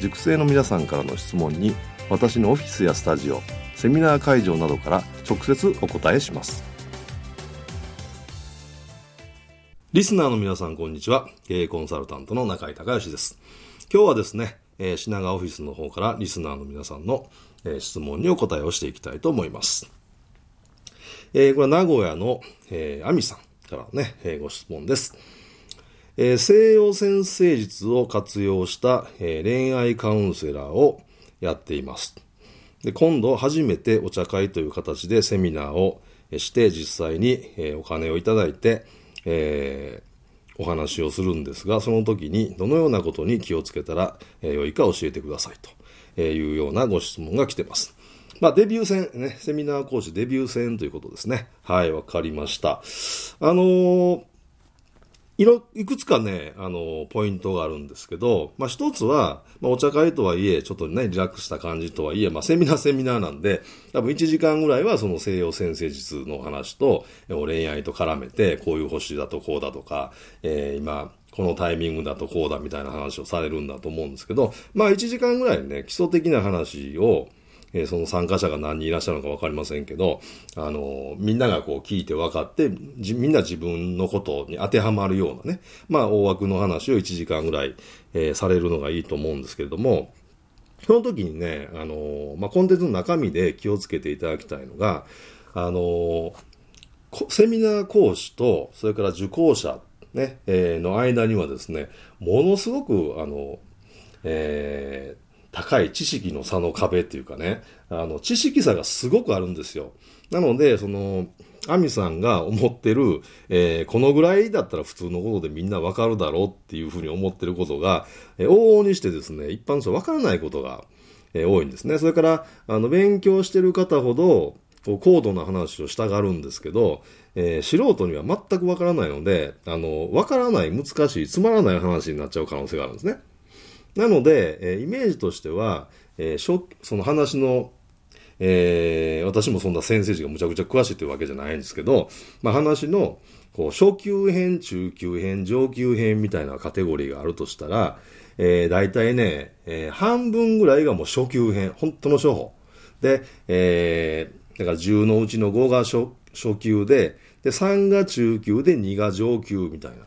塾生の皆さんからの質問に私のオフィスやスタジオセミナー会場などから直接お答えします。リスナーの皆さんこんにちは。経営コンサルタントの中井隆義です。今日はですね、えー、品川オフィスの方からリスナーの皆さんの、えー、質問にお答えをしていきたいと思います。えー、これは名古屋の、えー、アミさんからね、えー、ご質問です。えー、西洋先生術を活用した、えー、恋愛カウンセラーをやっています。で今度初めてお茶会という形でセミナーをして実際に、お金をいただいて、え、お話をするんですが、その時にどのようなことに気をつけたら、え、良いか教えてくださいというようなご質問が来てます。まあ、デビュー戦、ね、セミナー講師デビュー戦ということですね。はい、わかりました。あの、いろ、いくつかね、あの、ポイントがあるんですけど、まあ一つは、まあお茶会とはいえ、ちょっとね、リラックスした感じとはいえ、まあセミナーセミナーなんで、多分1時間ぐらいはその西洋先生術の話と、恋愛と絡めて、こういう星だとこうだとか、えー、今、このタイミングだとこうだみたいな話をされるんだと思うんですけど、まあ1時間ぐらいね、基礎的な話を、えー、その参加者が何人いらっしゃるのか分かりませんけど、あの、みんながこう聞いて分かって、みんな自分のことに当てはまるようなね、まあ大枠の話を1時間ぐらい、えー、されるのがいいと思うんですけれども、その時にね、あの、まあコンテンツの中身で気をつけていただきたいのが、あの、セミナー講師と、それから受講者、ね、えー、の間にはですね、ものすごく、あの、えー、高い知識の差の壁っていうかね、あの、知識差がすごくあるんですよ。なので、その、アミさんが思ってる、えー、このぐらいだったら普通のことでみんなわかるだろうっていうふうに思ってることが、えー、往々にしてですね、一般の人わからないことが、えー、多いんですね。それから、あの、勉強してる方ほど、こう高度な話をしたがるんですけど、えー、素人には全くわからないので、あの、わからない、難しい、つまらない話になっちゃう可能性があるんですね。なので、え、イメージとしては、えー、その話の、えー、私もそんな先生児がむちゃくちゃ詳しいというわけじゃないんですけど、まあ、話のこう初級編、中級編、上級編みたいなカテゴリーがあるとしたら、えー、大体ね、えー、半分ぐらいがもう初級編、本当の処方。で、えー、だから10のうちの5が初初級で、で、3が中級で2が上級みたいな。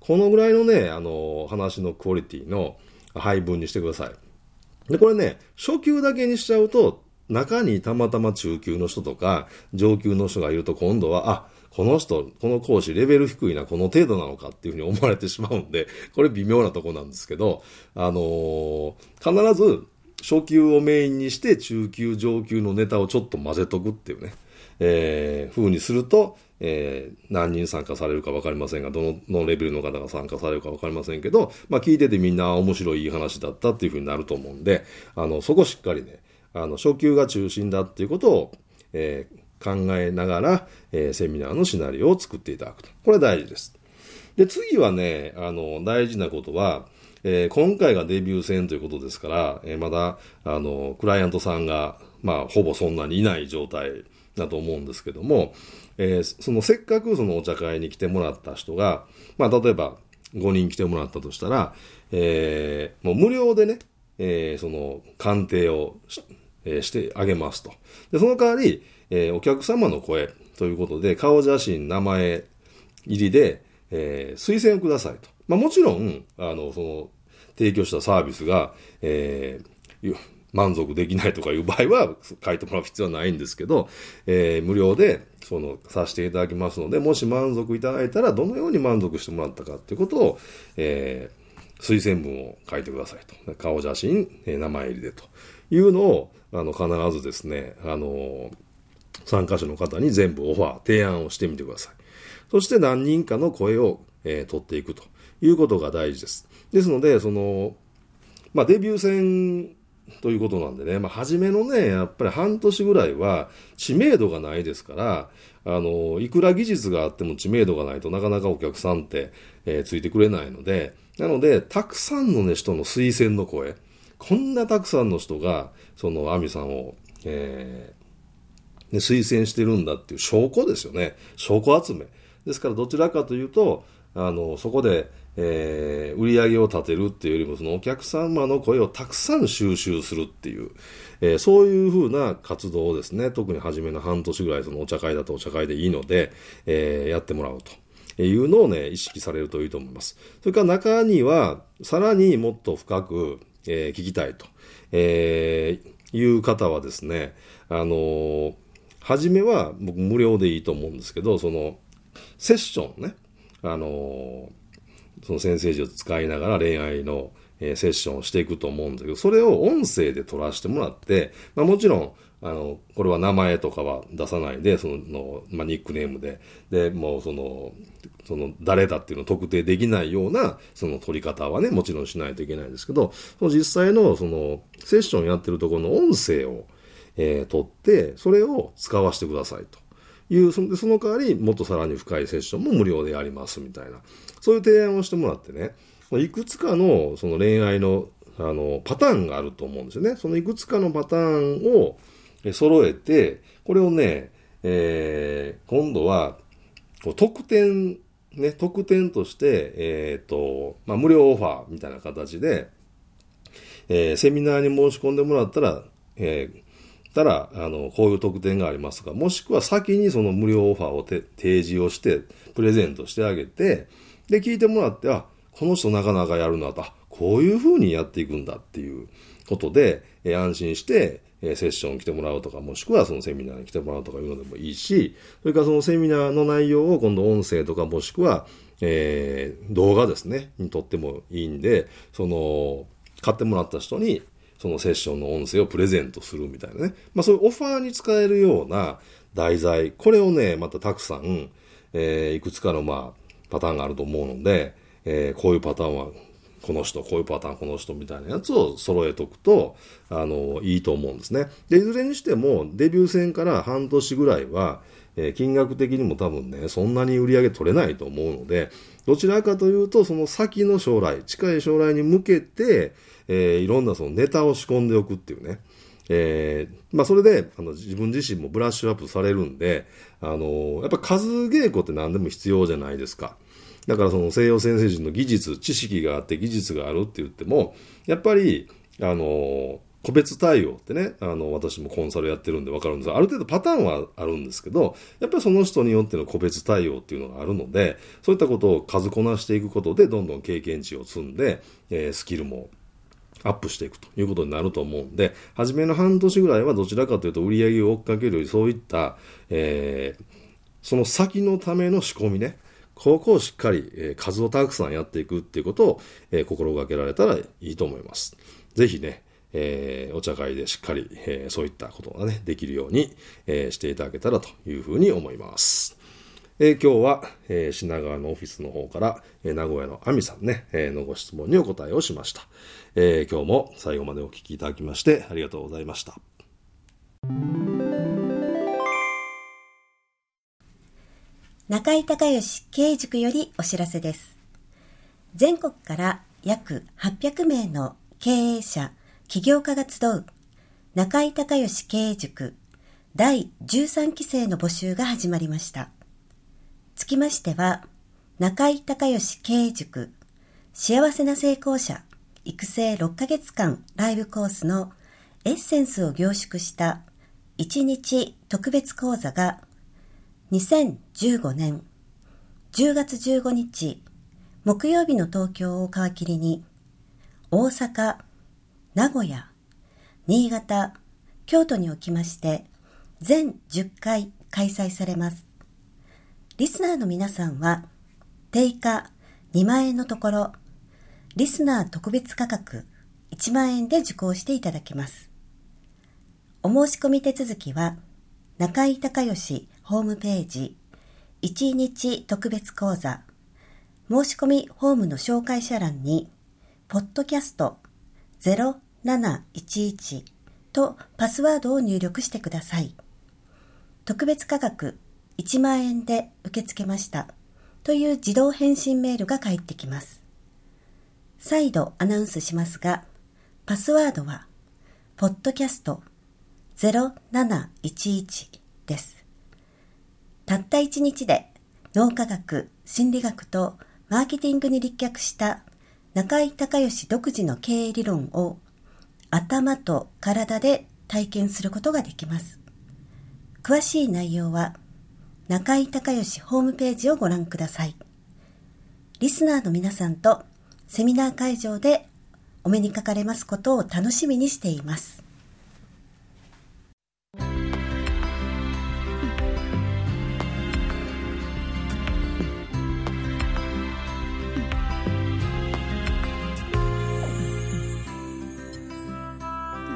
このぐらいのね、あの、話のクオリティの、配分にしてください。で、これね、初級だけにしちゃうと、中にたまたま中級の人とか、上級の人がいると今度は、あ、この人、この講師レベル低いな、この程度なのかっていうふうに思われてしまうんで、これ微妙なとこなんですけど、あのー、必ず初級をメインにして中級、上級のネタをちょっと混ぜとくっていうね、えー、風にすると、えー、何人参加されるか分かりませんが、どののレベルの方が参加されるか分かりませんけど、まあ聞いててみんな面白いいい話だったっていうふうになると思うんで、あの、そこしっかりね、あの、初級が中心だっていうことを、えー、考えながら、えー、セミナーのシナリオを作っていただくと。これ大事です。で、次はね、あの、大事なことは、えー、今回がデビュー戦ということですから、えー、まだ、あの、クライアントさんが、まあ、ほぼそんなにいない状態だと思うんですけども、えー、そのせっかくそのお茶会に来てもらった人が、まあ、例えば5人来てもらったとしたら、えー、もう無料でね、えー、その鑑定をし,、えー、してあげますと。で、その代わり、えー、お客様の声ということで、顔写真、名前入りで、えー、推薦をくださいと。まあもちろん、あの、その、提供したサービスが、えー、満足できないとかいう場合は書いてもらう必要はないんですけど、えー、無料でそのさせていただきますので、もし満足いただいたらどのように満足してもらったかっていうことを、えー、推薦文を書いてくださいと。顔写真え、名前入りでというのを、あの、必ずですね、あの、参加者の方に全部オファー、提案をしてみてください。そして何人かの声を、えー、取っていくということが大事です。ですので、その、まあ、デビュー戦ということなんでね、まあ、初めのね、やっぱり半年ぐらいは知名度がないですから、あの、いくら技術があっても知名度がないとなかなかお客さんって、えー、ついてくれないので、なので、たくさんのね、人の推薦の声、こんなたくさんの人が、その、アミさんを、えー、ね、推薦してるんだっていう証拠ですよね。証拠集め。ですから、どちらかというと、あの、そこで、えー、売り上げを立てるっていうよりも、そのお客様の声をたくさん収集するっていう、えー、そういうふうな活動をですね、特に初めの半年ぐらい、そのお茶会だとお茶会でいいので、えー、やってもらうと。いうのをね、意識されるといいと思います。それから中には、さらにもっと深く、えー、聞きたいと、えー、いう方はですね、あのー、初めは僕無料でいいと思うんですけど、その、セッションね、あのーその先生術を使いながら恋愛の、えー、セッションをしていくと思うんだけど、それを音声で撮らせてもらって、まあもちろん、あの、これは名前とかは出さないで、その、まあ、ニックネームで、で、もうその、その、誰だっていうのを特定できないような、その取り方はね、もちろんしないといけないんですけど、その実際の、その、セッションやってるところの音声を、えー、取って、それを使わせてくださいと。いう、その代わり、もっとさらに深いセッションも無料でやりますみたいな。そういう提案をしてもらってね、いくつかのその恋愛のあのパターンがあると思うんですよね。そのいくつかのパターンを揃えて、これをね、えー、今度は特典、ね、特典として、えっ、ー、と、まあ、無料オファーみたいな形で、えー、セミナーに申し込んでもらったら、えー、たら、あの、こういう特典がありますが、もしくは先にその無料オファーを提示をして、プレゼントしてあげて、で、聞いてもらって、あ、この人なかなかやるなと、こういう風にやっていくんだっていうことで、え安心して、えセッション来てもらうとか、もしくはそのセミナーに来てもらうとかいうのでもいいし、それからそのセミナーの内容を今度音声とかもしくは、えー、動画ですね、にとってもいいんで、その、買ってもらった人にそのセッションの音声をプレゼントするみたいなね。まあそういうオファーに使えるような題材、これをね、またたくさん、えー、いくつかのまあパターンがあると思うので、えー、こういうパターンはこの人、こういうパターンこの人みたいなやつを揃えとくと、あの、いいと思うんですね。で、いずれにしても、デビュー戦から半年ぐらいは、えー、金額的にも多分ね、そんなに売り上げ取れないと思うので、どちらかというと、その先の将来、近い将来に向けて、えー、いろんなそのネタを仕込んでおくっていうね。えー、まあそれで、あの、自分自身もブラッシュアップされるんで、あの、やっぱ数稽古って何でも必要じゃないですか。だからその西洋先生人の技術、知識があって技術があるって言っても、やっぱり、あの、個別対応ってね、あの、私もコンサルやってるんでわかるんですが、ある程度パターンはあるんですけど、やっぱりその人によっての個別対応っていうのがあるので、そういったことを数こなしていくことで、どんどん経験値を積んで、えー、スキルもアップしていくということになると思うんで、初めの半年ぐらいはどちらかというと売り上げを追っかけるより、そういった、えー、その先のための仕込みね、ここをしっかり、えー、数をたくさんやっていくっていうことを、えー、心がけられたらいいと思います。ぜひね、えー、お茶会でしっかり、えー、そういったことがね、できるように、えー、していただけたらというふうに思います。えー、今日は、えー、品川のオフィスの方から、えー、名古屋の亜美さんね、えー、のご質問にお答えをしました。えー、今日も最後までお聞きいただきましてありがとうございました。中井隆義経営塾よりお知らせです。全国から約800名の経営者、起業家が集う中井隆義経営塾第13期生の募集が始まりました。つきましては、中井隆義経営塾幸せな成功者育成6ヶ月間ライブコースのエッセンスを凝縮した1日特別講座が2015年10月15日木曜日の東京を皮切りに大阪、名古屋、新潟、京都におきまして全10回開催されます。リスナーの皆さんは定価2万円のところ、リスナー特別価格1万円で受講していただけます。お申し込み手続きは中井隆義ホームページ1日特別講座申し込みホームの紹介者欄にポッドキャスト711とパスワードを入力してください。特別価格1万円で受け付けましたという自動返信メールが返ってきます。再度アナウンスしますが、パスワードは、ポッドキャスト0711です。たった1日で脳科学、心理学とマーケティングに立脚した中井隆義独自の経営理論を頭と体で体験することができます。詳しい内容は中井隆義ホームページをご覧ください。リスナーの皆さんとセミナー会場でお目にかかれますことを楽しみにしています。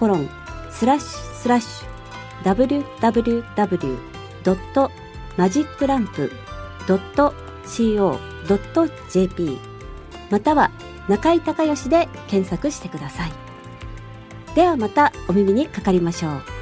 コロンスラッシュスラッシュ www.magiclamp.co.jp または中井隆義で検索してください。ではまたお耳にかかりましょう。